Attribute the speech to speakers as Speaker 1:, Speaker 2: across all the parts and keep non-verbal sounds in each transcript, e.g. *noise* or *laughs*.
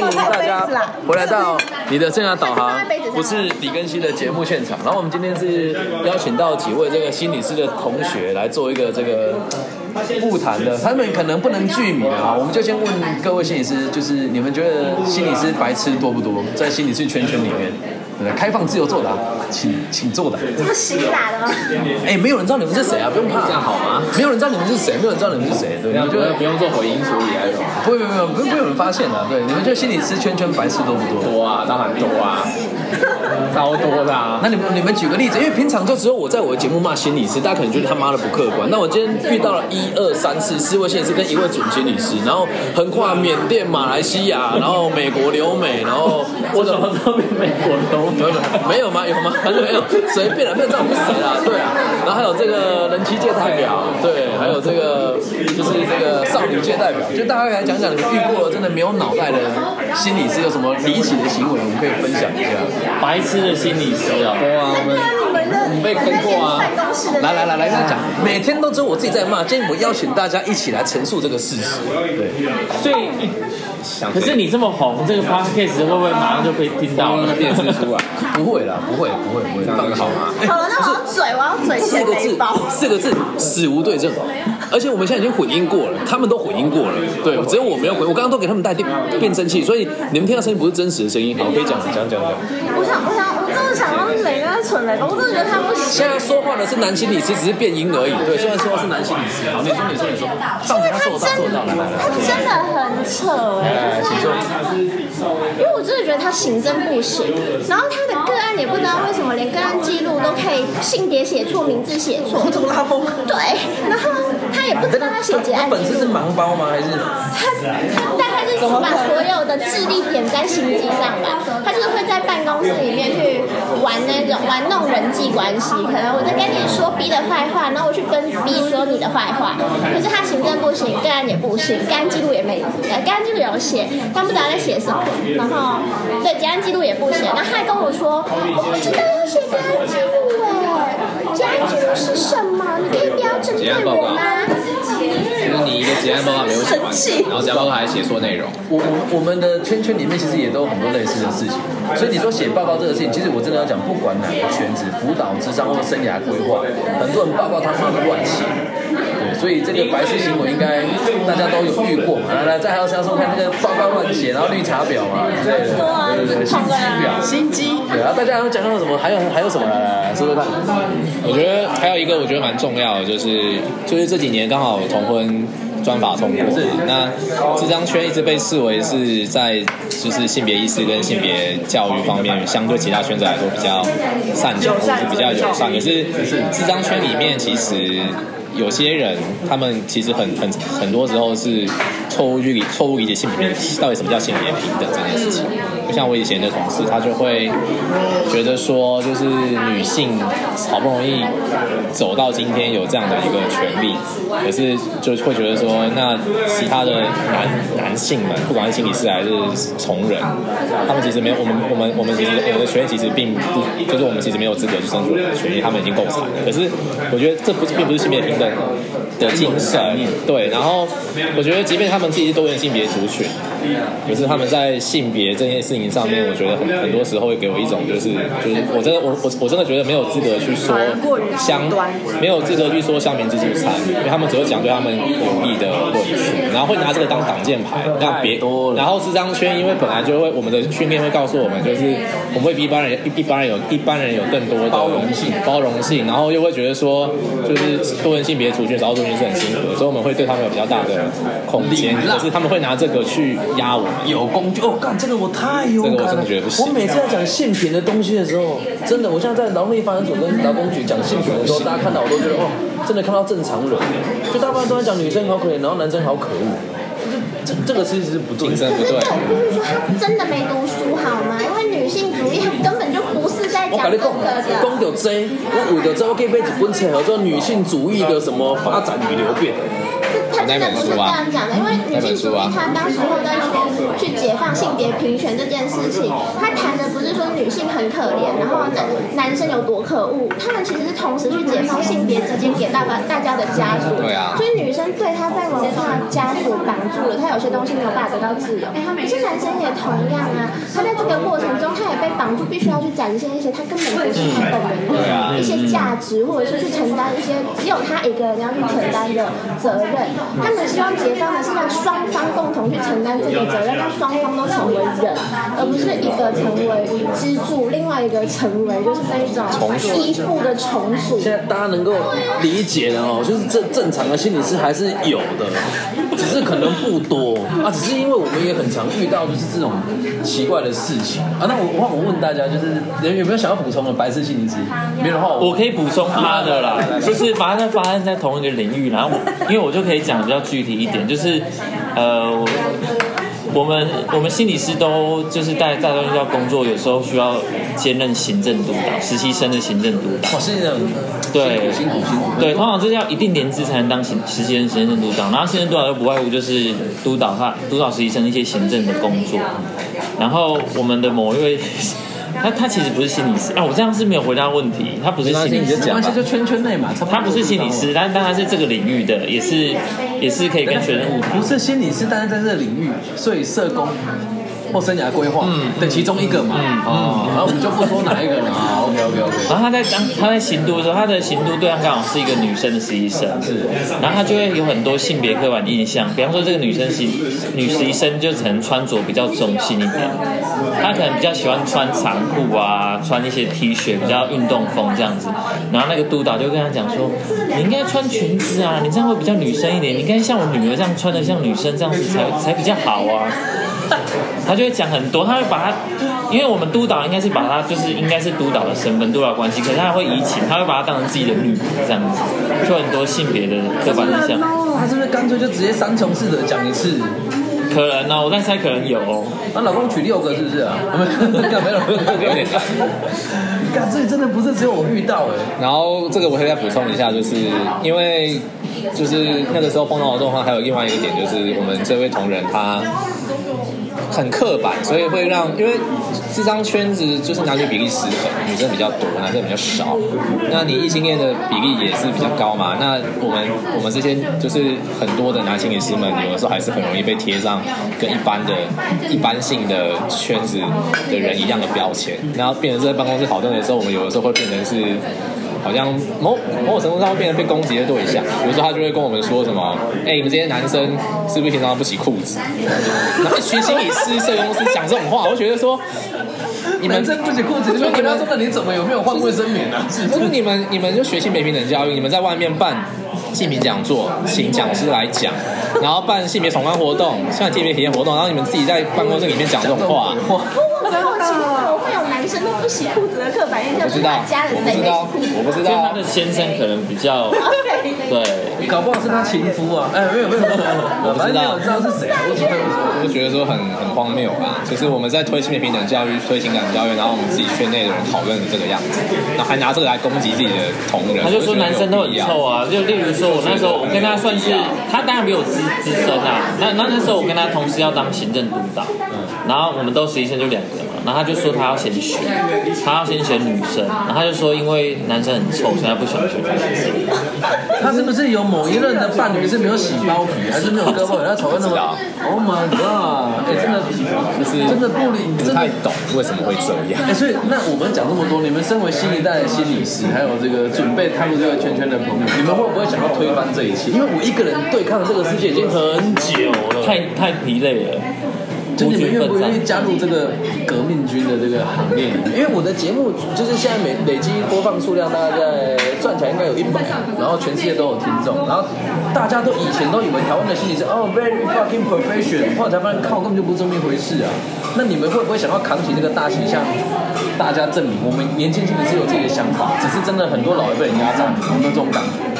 Speaker 1: 欢迎大家回来到你的生涯导航，不是李根熙的节目现场。然后我们今天是邀请到几位这个心理师的同学来做一个这个物谈的，他们可能不能具名啊，我们就先问各位心理师，就是你们觉得心理师白痴多不多？在心理师圈圈里面，对开放自由作答，请请作答。
Speaker 2: 这么辛辣的吗？
Speaker 1: 哎，没有人知道你们是谁啊，不用怕，这样好吗？没有人知道你们是谁，没有人知道你们是谁，对，你们觉得
Speaker 3: 不用做回音处理还是什么？
Speaker 1: 不会，不会，不会，不会有人发现的。对，你们就心里吃圈圈白痴多不多？
Speaker 3: 多啊，当然多啊，*laughs* 超多的啊。
Speaker 1: 那你们你们举个例子，因为平常就只有我在我的节目骂心理师，大家可能觉得他妈的不客观。那我今天遇到了一二三四四位心理师跟一位准心理师，然后横跨缅甸、马来西亚，然后美国留美，然后 *laughs*
Speaker 3: 我怎么都比美国留 *laughs*
Speaker 1: 没有没有吗？有吗？反正没有，随便了，没有知道我们是谁啦。对啊，然后还有这个人妻界代表，对，还有这个就是这个少女界代表，就大家来讲讲你们遇过真的没有脑袋的心理师有什么离奇的行为，我们可以分享一下。
Speaker 3: 白痴的心理师啊，
Speaker 2: 对啊，你们的
Speaker 3: 我们被坑过啊
Speaker 1: 来来来来，这样讲，每天都只有我自己在骂，今天我邀请大家一起来陈述这个事实。对，
Speaker 3: 所以。可是你这么红，这个 podcast 会不会马上就被听到了？电视出来？*laughs*
Speaker 1: 不会啦，不会，不会，不会，放好吗？*laughs*
Speaker 2: 好了，那我要嘴，我要嘴
Speaker 1: 四个字四个字，死无对证。*laughs* 而且我们现在已经混音过了，他们都混音过了，对，只有我没有混。我刚刚都给他们带变变声器，所以你们听到声音不是真实的声音。好，可以讲讲讲讲。
Speaker 2: 我想，我想，蠢来吧，我真的觉得他不行。
Speaker 1: 现在说话的是男心理师，只是变音而已。对，现在说话是男心理师。好，你说，你说，你说，上台他做到，做到，来来来，
Speaker 2: 他真的很扯哎、
Speaker 1: 来，请说。
Speaker 2: 因为我真的觉得他行政不行，然后他的个案也不知道为什么连个案记录都可以性别写错、名字写错，
Speaker 1: 这么拉风？
Speaker 2: 对，然后他也不知道他写结
Speaker 1: 他
Speaker 2: 案记录，
Speaker 1: 本身是盲包吗？还是？
Speaker 2: 他他大概是只把所有的智力点在心机上吧，他就是会在办公室里面去玩那种玩弄人际关系，可能我在跟你说 B 的坏话，然后我去跟 B 说你的坏话，可是他行政不行，个案也不行，个案记录也没，呃，个案记录有写，但不知道在写什么，然后对结案记录也不写，然后他还跟我说，我不知道要写结案记录。哎，结案记录是什么？你可以不要针对我吗？
Speaker 3: 就是你一个结案报告没有写完然后结案报告还写错内容。
Speaker 1: 我我我们的圈圈里面其实也都有很多类似的事情，所以你说写报告这个事情，其实我真的要讲，不管哪个圈子，辅导、智商或生涯规划，很多人报告他妈的乱写，对，所以这个白痴行为应该大家都有遇过嘛。来来，再还有想说看这个报告乱写，然后绿茶婊嘛之类的，对对对，心机婊，心机，对啊，大家要讲到什么？还有还有什么？来来来，说说看。
Speaker 3: 我觉得还有一个我觉得蛮重要的，就是就是这几年刚好同婚专法通过，那这张圈一直被视为是在就是性别意识跟性别教育方面，相对其他圈子来说比较擅长，或是比较友善。可是这张圈里面其实。有些人，他们其实很很很多时候是错误去理错误理解性别到底什么叫性别平等这件事情。就像我以前的同事，他就会觉得说，就是女性好不容易走到今天有这样的一个权利，可是就会觉得说，那其他的男男性们，不管是心理师还是从人，他们其实没有我们我们我们其实我的权利其实并不，就是我们其实没有资格去争取权利，他们已经够惨了。可是我觉得这不是并不是性别平等的精神，对。然后我觉得，即便他们自己是多元性别族群，可是他们在性别这件事情上面，我觉得很很多时候会给我一种就是就是我真的我我我真的觉得没有资格去说相没有资格去说乡民自助餐，因为他们只会讲对他们有利的论述，然后会拿这个当挡箭牌，那别然后这张圈，因为本来就会我们的训练会告诉我们，就是我们会比一般人一一般人有一般人有更多的包容性包容性，然后又会觉得说就是多元性别族群少数族群是很辛苦的，所以我们会对他们有比较大的空间，可是他们会拿这个去压我们。
Speaker 1: 有工具哦，干这个我太有
Speaker 3: 这个我。真的觉得不行
Speaker 1: 我每次在讲性平的东西的时候，真的，我现在在劳力发展组跟劳工局讲性平的时候，大家看到我都觉得哦，真的看到正常人，就大部分都在讲女生好可怜，然后男生好可恶，就是这这个其实是不对的。
Speaker 3: 精神不对
Speaker 2: 可是这。种就是说他真的没读书好吗？因为女性主义根本就不是在讲这个
Speaker 1: 的，讲
Speaker 2: 的。
Speaker 1: 到这，我为了这，我可以买一本册，叫做《女性主义的什么发展与流变》。
Speaker 2: 他真的不是这样讲的，因为女性主义他当时候在去去解放性别平权这件事情，他谈的不是说女性很可怜，然后男男生有多可恶，他们其实是同时去解放性别之间给大家大家的枷锁。
Speaker 3: 对啊
Speaker 2: 所以女生对她在文化枷锁绑住了，他有些东西没有办法得到自由。可是男生也同样啊，他在这个过程中，他也被绑住，必须要去展现一些他根本不是他本人的一些价值，或者是去承担一些只有他一个人要去承担的责任。他们希望解放的是让双方共同去承担这个责任，让双方都成为人，而不是一个成为支柱，另外一个成为就是那一种依附的从属。
Speaker 1: 现在大家能够理解的哦，就是正正常的心理是还是有的，只是可能不多啊。只是因为我们也很常遇到就是这种奇怪的事情啊。那我我我问大家，就是有有没有想要补充的白色心理师？没有的话，
Speaker 4: 我可以补充他的啦，*laughs* 就是把它发生在同一个领域，然后我因为我就可以讲比较具体一点，就是呃，我我们我们心理师都就是在在学校工作，有时候需要兼任行政督导，实习生的行政督导。
Speaker 1: 哦是那种
Speaker 4: 对
Speaker 1: 辛苦辛苦。
Speaker 4: 对，通常这是要一定年资才能当行实习生、行政督导，然后行政督导又不外乎就是督导他督导实习生一些行政的工作。然后我们的某一位，*laughs* 他他其实不是心理师啊，我这样是没有回答问题，他不是心理师
Speaker 1: 没关系，就圈圈内嘛，
Speaker 4: 他不是心理师，但但他是这个领域的，也是也是可以跟学生互动。
Speaker 1: 不是心理是，但是在这个领域，所以社工或生涯规划，嗯，对，其中一个嘛，嗯，哦，然后我们就不说哪一个了。*laughs* 啊，OK OK OK，
Speaker 4: 然后他在当他在行都的时候，他的行都对象刚好是一个女生的实习生，
Speaker 1: 是，
Speaker 4: 然后他就会有很多性别刻板印象，比方说这个女生实女实习生就可能穿着比较中性一点，她可能比较喜欢穿长裤啊，穿一些 T 恤，比较运动风这样子。然后那个督导就跟他讲说，你应该穿裙子啊，你这样会比较女生一点，你应该像我女儿这样穿的像女生这样子才才比较好啊。*laughs* 他就会讲很多，他会把他，因为我们督导应该是把他就是应该是督导的身份、督导关系，可是他会移情，他会把他当成自己的女儿这样子，就很多性别的刻板印象。
Speaker 1: 他是不是干脆就直接三重四的讲一次？
Speaker 4: 可能哦、我在猜可能有、哦。
Speaker 1: 那老公娶六个是不是啊？没有，没有，没有，没有。干，这真的不是只有我遇到哎。
Speaker 3: 然后这个我可以再补充一下，就是因为就是那个时候碰到的状况，还有另外一个点就是我们这位同仁他很刻板，所以会让因为这张圈子就是男女比例失衡，女生比较多，男生比较少。那你异性恋的比例也是比较高嘛？那我们我们这些就是很多的男性律师们，有的时候还是很容易被贴上跟一般的一般性的圈子的人一样的标签，然后变成在办公室讨论的时候，我们有的时候会变成是。好像某某种程度上会变成被攻击的对象，比如说他就会跟我们说什么，哎、你们这些男生是不是平常不洗裤子？*laughs* 然后学心理师、社工师讲这种话，我就觉得说，你们
Speaker 1: 真不洗裤子，你们跟他说那你怎么有没有换卫生棉啊？是
Speaker 3: 就是你们你们就学性别平等教育，你们在外面办性平讲座，请讲师来讲，然后办性别闯关活动，像性别体验活动，然后你们自己在办公室里面讲这种话，
Speaker 2: 我我好奇，为什么会有男生都不洗裤子的刻板印象？就是
Speaker 3: 不知道，
Speaker 2: 他家人
Speaker 3: 我不知道，我不知道
Speaker 4: 因为他的。先生可能比较对，
Speaker 1: 搞不好是他情夫啊！哎，没有没有没有没有，*laughs* 反正没有知道是谁，我只会
Speaker 3: 觉得说很很荒谬吧，就是我们在推性别平等教育、推情感教育，然后我们自己圈内的人讨论的这个样子，然后还拿这个来攻击自己的同仁，
Speaker 4: 他就说男生都很臭啊，就例如说我那时候我跟他算是，他当然比我资资深啊，那那那时候我跟他同时要当行政督导，然后我们都实习生就两个嘛，然后他就说他要先选，他要先选女生，然后他就说因为男生很臭，所以他不喜欢选女生。
Speaker 1: 他是不是有某一任的伴侣是没有洗包皮，还是没有割包皮？他丑到那么？Oh my god！哎，真的
Speaker 3: 就是
Speaker 1: 真的不理，
Speaker 3: 不
Speaker 1: 真的
Speaker 3: 太懂为什么会这样。
Speaker 1: 哎，所以那我们讲这么多，你们身为新一代的心理师，还有这个准备踏入这个圈圈的朋友，你们会不会想要推翻这一切？因为我一个人对抗这个世界已经很久了，
Speaker 4: 太太疲累了，
Speaker 1: 就你们愿不愿意加入这个革命军的这个行列里面？因为我的节目就是现在每累积播放数量大概在算起来应该有一百，然后全世界都有听众，然后大家都以前都以为台湾的心理是哦 very fucking professional，后来才发现靠根本就不是这么一回事啊。那你们会不会想要扛起这个大旗，向大家证明我们年轻心理是有自己的想法，只是真的很多老一辈人压榨你，有没有这种感觉？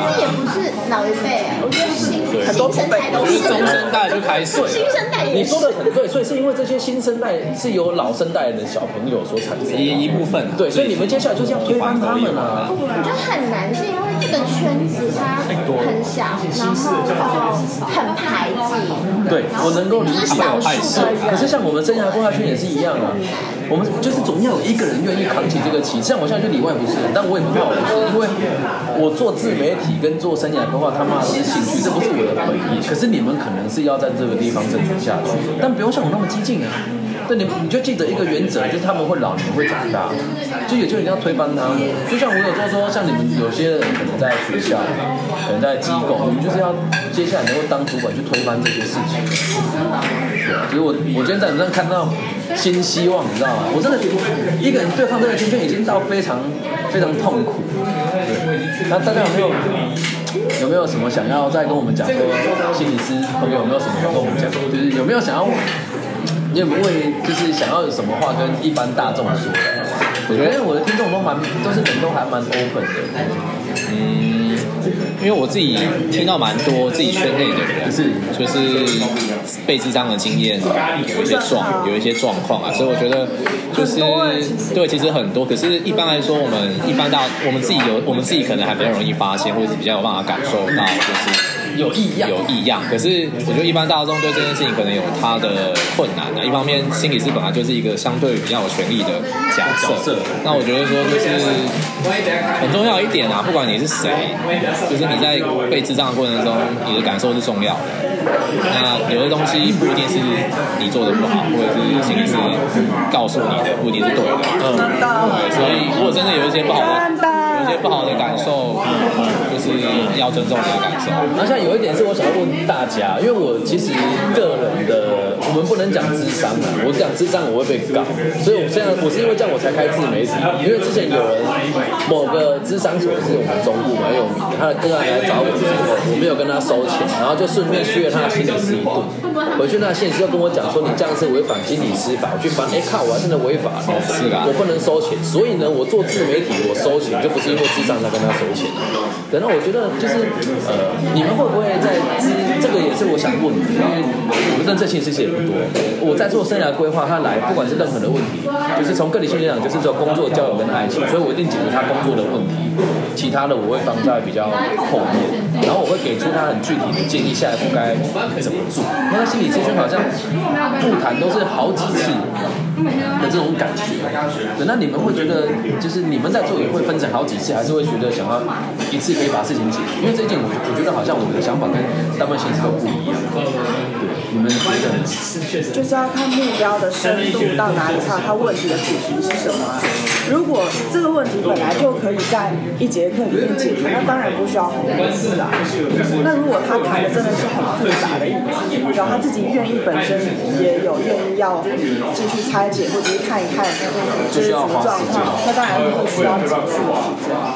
Speaker 1: 扛。
Speaker 2: 可是也不是老一辈，我觉得新新生代都是
Speaker 3: 中生代就开始了，
Speaker 2: 新生代也是
Speaker 1: 你说的很对，所以是因为这些新生代是由老生代的小朋友所产生的。
Speaker 3: 一一部分啊
Speaker 1: 对，所以你们接下来就是要推翻他们啊！
Speaker 2: 我觉得很难，是因为圈子它很小，然后很排挤，
Speaker 1: 对我能够理解。
Speaker 2: 少数的人。
Speaker 1: 可是像我们生涯规划圈也是一样啊，我们就是总要有一个人愿意扛起这个旗。像我现在就里外不是人，但我也不怕我不是，因为我做自媒体跟做生涯规划，他妈的是兴趣，这不是我的本意。可是你们可能是要在这个地方生存下去，但不用像我那么激进啊。对，你你就记得一个原则，就是他们会老，你们会长大。就有就一定要推翻他。就像我有时候说，像你们有些人可能在学校，可能在机构，你们就是要接下来能够当主管去推翻这些事情。对啊，就是我我今天在你上看到新希望，你知道吗？我真的一个人对抗这个圈圈已经到非常非常痛苦。对，那大家有没有有没有什么想要再跟我们讲说，心理师朋友有没有什么要跟我们讲？就是有没有想要，你有没有为就是想要有什么话跟一般大众说的？我觉得我的听众都蛮都是人都还蛮 open 的，
Speaker 3: 嗯，因为我自己听到蛮多自己圈内的人，
Speaker 1: 是
Speaker 3: 就是被智障的经验有一些状有一些状况啊，所以我觉得就是对，其实很多。可是一般来说，我们一般大我们自己有我们自己可能还比较容易发现，或者是比较有办法感受到，就是。
Speaker 1: 有异样，
Speaker 3: 有异样。可是我觉得一般大众对这件事情可能有他的困难啊。一方面，心理师本来就是一个相对比较有权利的角色。那我觉得说就是很重要一点啊，不管你是谁，就是你在被智障的过程中，你的感受是重要的。那有的东西不一定是你做的不好，或者是心理师告诉你的不一定是对的。嗯，对，所以如果真的有一些不好的，有一些不好的感受，就是要尊重你的感受。
Speaker 1: 然后像有一点是我想要问大家，因为我其实个人的，我们不能讲智商啊，我讲智商我会被告，所以我现在我是因为这样我才开自媒体，因为之前有人某个智商所是我们中部蛮有名的，他的个案来找我之后，我没有跟他收钱，然后就顺便削了他的心理师一顿，回去那现实又跟我讲说你这样是违反心理师法，我去翻，哎靠，我还真的违法了，
Speaker 3: 是啊
Speaker 1: 我不能收钱，所以呢，我做自媒体我收钱就不是因为智商在跟他收钱，然后我觉得就是呃，你们会不会在知这个也是我想问的，因为我们认识心理师其实也不多，我在做生涯规划，他来不管是任何的问题，就是从个体性来讲，就是说工作、交友跟爱情，所以我一定解决他工作的问题，其他的我会放在比较后面，然后我会给出他很具体的建议，下一步该怎么做。那心理咨询好像不谈都是好几次的这种感觉，对，那你们会觉得就是你们在做也会分成好几次，还是会觉得想要一次可以把事情解决？因为这一点我我觉得好像我们的想法跟大部分心理师都不一样。对，你们觉得呢？
Speaker 5: 就是要看目标的深度到哪里，还有他问题的主题是什么啊。如果这个问题本来就可以在一节课里面解决，那当然不需要很多次啦。那如果他谈的真的是很复杂的议题，然后他自己愿意本身也有愿意要继续拆解或者是看一看这是什么状况，那当然会需要几次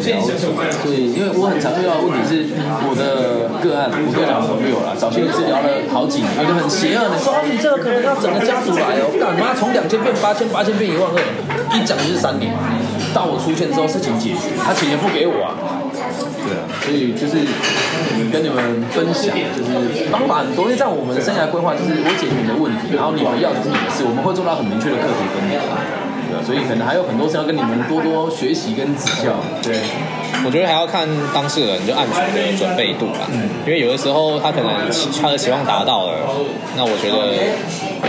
Speaker 5: 这样。
Speaker 1: 所以，因为我很常遇到的问题是，我的个案，我个朋友啦，找心理治疗了好几年，有的很邪恶的，说，你这个可能要整个家族来哦，干嘛从两千变八千，八千变一万二，一讲就是三年。到我出现之后，事情解决，他钱也不给我啊。对啊，所以就是跟你们分享，就是方法很多，因为在我们的生涯规划，就是我解决你的问题，然后你们要的是你的事，我们会做到很明确的课题分离。所以可能还有很多是要跟你们多多学习跟指教。对。
Speaker 3: 我觉得还要看当事人就案主的准备度吧，因为有的时候他可能他的期望达到了，那我觉得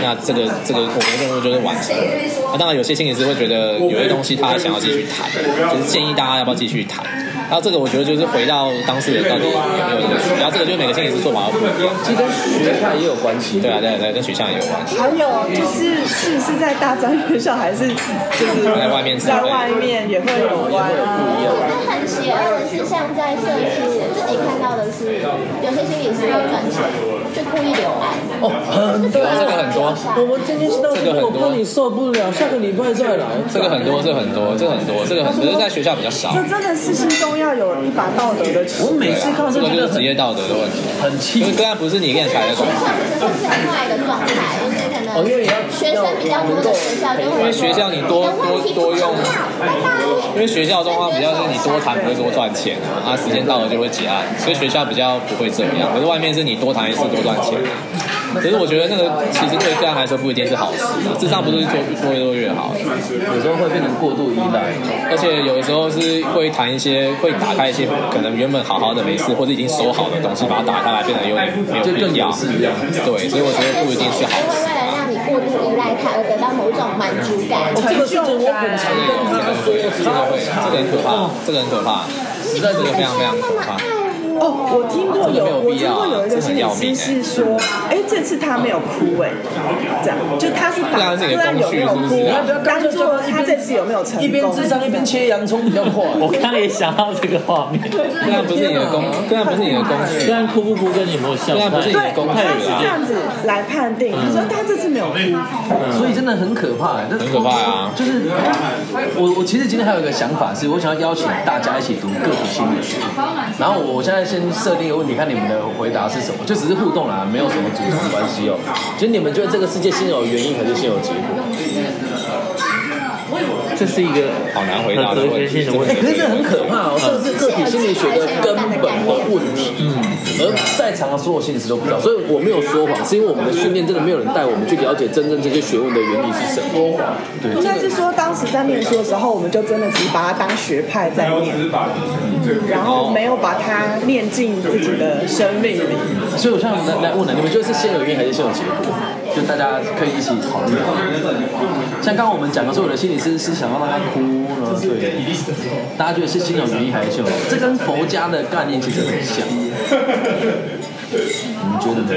Speaker 3: 那这个这个我们的任务就是完成了。那当然有些心理师会觉得有些东西他还想要继续谈，就是建议大家要不要继续谈。然后这个我觉得就是回到当事人到底有没有这个然后，这个就是每个心理师做法都不一样。
Speaker 1: 其实跟学校也有关系。
Speaker 3: 对啊，对啊对啊，跟学校也有关系。
Speaker 5: 还有就是是是在大专院校还是就是
Speaker 3: 在外面
Speaker 5: 在外面也会有关啊。
Speaker 2: 那很邪恶的是，像在社区，是，有些心理是要赚钱，就故意留案。
Speaker 1: 哦，很 *laughs* 多
Speaker 3: 这个很多
Speaker 1: 我们今天到
Speaker 3: 这个很多
Speaker 1: 我怕你受不了，下个礼拜再来。
Speaker 3: 这个很多，这很多，这个很多，这个很只是在学校比较少。
Speaker 5: 这真的是心中要有一把道德的尺。
Speaker 1: 我每次看到
Speaker 3: 这个就是职业道德的问题，
Speaker 1: 很气
Speaker 3: 因为。个案不是你练才的
Speaker 2: 学校这是另外一个状态，就是可能
Speaker 1: 哦，因为要
Speaker 2: 学生比较多的学校就会
Speaker 3: 因为学校你多多多用。因为学校状况比较是你多谈不会多赚钱啊，啊时间到了就会结案，所以学校比较不会这样。可是外面是你多谈一次多赚钱，可是我觉得那个其实对个案来说不一定是好事的，智商不是做做越多越好，
Speaker 1: 有时候会变成过度依赖。
Speaker 3: 而且有的时候是会谈一些，会打开一些可能原本好好的没事或者已经收好的东西，把它打开来变得有点没有
Speaker 1: 就更
Speaker 3: 必要对，所以我觉得不一定是好事。
Speaker 2: 为了让你过度依赖它而得到某种满足感。
Speaker 1: 这个事情我很常跟他说，
Speaker 3: 这个很可怕，这个很可怕，实在这个非常非常可怕。
Speaker 5: 哦，我听过有，我听过有一个心理师是说，哎，这次他没有哭，哎，这样，就他是
Speaker 3: 对啊
Speaker 5: 打，虽
Speaker 3: 这个
Speaker 5: 然有没有哭当做他这次有没有成功？
Speaker 1: 一边智商一边切洋葱比较快。*laughs*
Speaker 4: 我刚刚也想到这个画面，
Speaker 3: 虽然不是你的工，*laughs* 虽然不是你的工具
Speaker 4: 虽，然哭不哭跟你有没有像，
Speaker 3: 个案不是你
Speaker 5: 对，
Speaker 3: 的工具
Speaker 5: 他是这
Speaker 3: 啊，
Speaker 5: 样子来判定，他说他这次没有哭，
Speaker 1: 所以真的很可怕，很
Speaker 3: 很可怕啊。
Speaker 1: 就是我，我其实今天还有一个想法是，我想要邀请大家一起读个体心理学。然后我现在先设定一个问题，看你们的回答是什么，就只是互动啦，没有什么主动关系哦。其实你们觉得这个世界先有原因还是先有结果？
Speaker 4: 这是一个
Speaker 3: 好难回答的问题
Speaker 4: 学性的问
Speaker 1: 哎，可是。这很可怕哦，这是个体心理学的根本的问题。嗯，而在场的所有心理师都不知道，所以我没有说谎，是因为我们的训练真的没有人带我们去了解真正这些学问的原理是什么。对，
Speaker 5: 应该是说当时在念书的时候，我们就真的只把它当学派在念，然后没有把它念进自己的生命里。
Speaker 1: 所以我现在来来问了，你们觉得是先有原因还是先有结果？就大家可以一起讨论。像刚刚我们讲的，所有的心理师是想要让他哭呢，对，大家觉得是心有原因还是先有？这跟佛家的概念其实很像。你们觉得呢？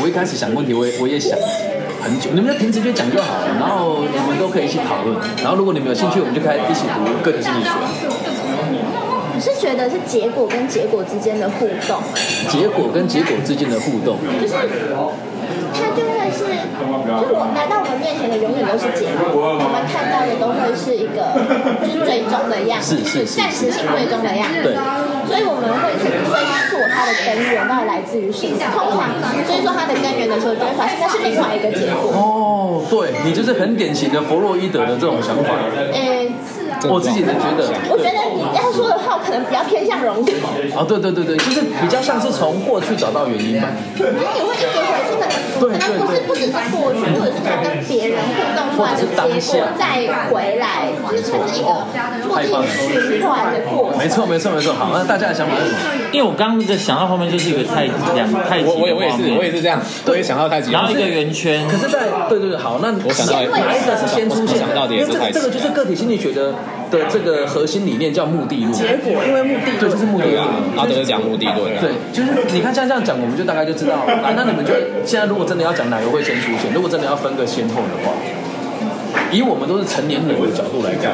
Speaker 1: 我一开始想问题，我也我也想很久，你们就凭直觉讲就好了，然后你们都可以一起讨论。然后如果你们有兴趣，我们就开始一起读个体心理学。
Speaker 2: 觉得是结果跟结果之间的互动，
Speaker 1: 结果跟结果之间的互动，
Speaker 2: 就是它就会是，就是我来到我们面前的永远都是结果，我们看到的都会是一个就是最终的样子，
Speaker 1: 是是是
Speaker 2: 暂时性最终的样子。
Speaker 1: 对
Speaker 2: 所以我们会去追溯它的根源到底来自于什么。通常追溯它的根源的时候，就会发现它是另外一个结果。
Speaker 1: 哦，对你就是很典型的弗洛伊德的这种想法。
Speaker 2: 诶、
Speaker 1: 我自己的觉得，
Speaker 2: 我觉得你要说的话，可能比较偏向荣格，
Speaker 1: 哦，对对对对，就是比较像是从过去找到原因吧。
Speaker 2: 可能也会一直回去，可能可能不是不只是过去，或者是说跟别人互动出来的结果再回来，就是它是一个不停循环的过程。
Speaker 1: 没错没错没错，好，那大家的想法是什么？
Speaker 4: 因为我刚刚在想到后面就是一个太两太极
Speaker 3: 我我也我也是我也是这样，我也想到太极，
Speaker 4: 然后一个圆圈，
Speaker 1: 可是在，对对对，好，那
Speaker 3: 我想到
Speaker 1: 哪一个是先出现的？
Speaker 3: 想到的
Speaker 1: 因为这个这个就是个体心理学的的这个核心理念叫目的论。
Speaker 5: 结果因为目的
Speaker 1: 对，就是目的论
Speaker 3: 对啊。，阿德讲目的论啊，
Speaker 1: 对，就是你看像这样讲，我们就大概就知道。啊，那你们觉得现在如果真的要讲哪个会先出现，如果真的要分个先后的话，以我们都是成年人的角度来看，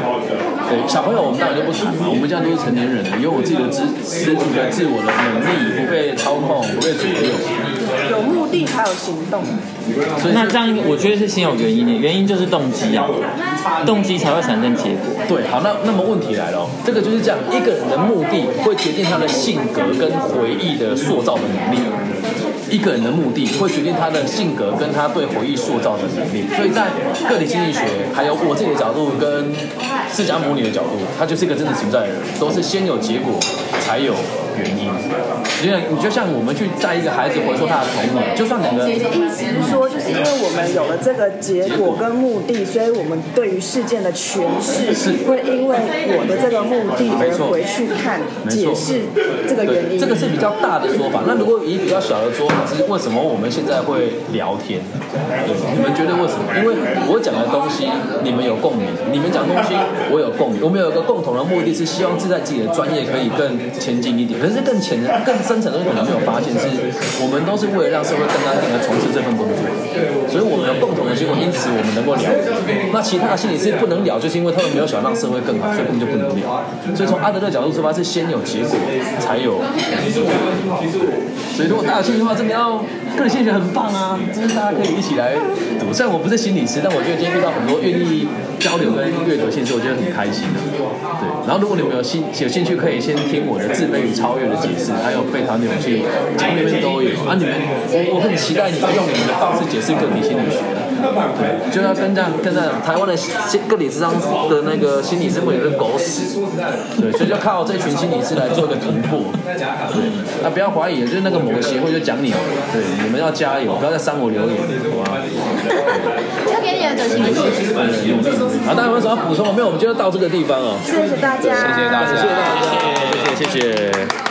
Speaker 1: 对小朋友我们当然就不谈嘛，我们这样都是成年人了，有我自己的自自主的自我的能力，不被操控，不被左右。
Speaker 5: 有目的才有行动。
Speaker 1: 所以
Speaker 4: 那这样我觉得是先有原因的，原因就是动机啊，动机才会产生结果。
Speaker 1: 对，好，那那么问题来了哦，这个就是这样，一个人的目的会决定他的性格跟回忆的塑造的能力。一个人的目的会决定他的性格跟他对回忆塑造的能力，所以在个体心理学还有我自己的角度跟释迦牟尼的角度，他就是一个真的存在的人，都是先有结果才有原因。因为你就像我们去带一个孩子回溯他的童年，就算两个
Speaker 5: 意思是说，就是因为我们有了这个结果跟目的，所以我们对于事件的诠释会因为我的这个目的而回去看解释这个原，因。
Speaker 1: 这个是比较大的说法。那如果以比较小的说法，是为什么我们现在会聊天？对，你们觉得为什么？因为我讲的东西你们有共鸣，你们讲的东西我有共鸣。我们有一个共同的目的是希望自在自己的专业可以更前进一点。可是更浅的、更深层的东西，可能没有发现，是我们都是为了让社会更安定而从事这份工作。所以我们有共同的结果，因此我们能够聊。那其他的心理师不能聊，就是因为他们没有想让社会更好，所以根本就不能聊。所以从阿德勒角度出发，是先有结果才有所以如果大家有兴趣的话，真的要个人心理学很棒啊，就是大家可以一起来读。虽然我不是心理师，但我觉得今天遇到很多愿意交流跟阅读心理师，我觉得很开心的。对，然后如果你们有兴有兴趣，可以先听我的自卑与超越的解释，还有被讨的勇气，节目里面都有啊。你们我我很期待你们用你们的方式解释个体心理学。对，*laughs* 就要跟这样跟这样台湾的心个理智商的那个心理师会有个狗屎，对，所以就靠这群心理师来做一个突破。对，那不要怀疑，就是那个某个协会就讲你，对，你们要加油，不要再删我留言，好吧？
Speaker 2: 要给你的心理师。
Speaker 1: 好，大家有没有什么要补充？没有，我们就到这个地方哦。
Speaker 5: 谢谢大家，
Speaker 3: 谢谢大家，
Speaker 1: 谢谢大家，谢谢谢谢。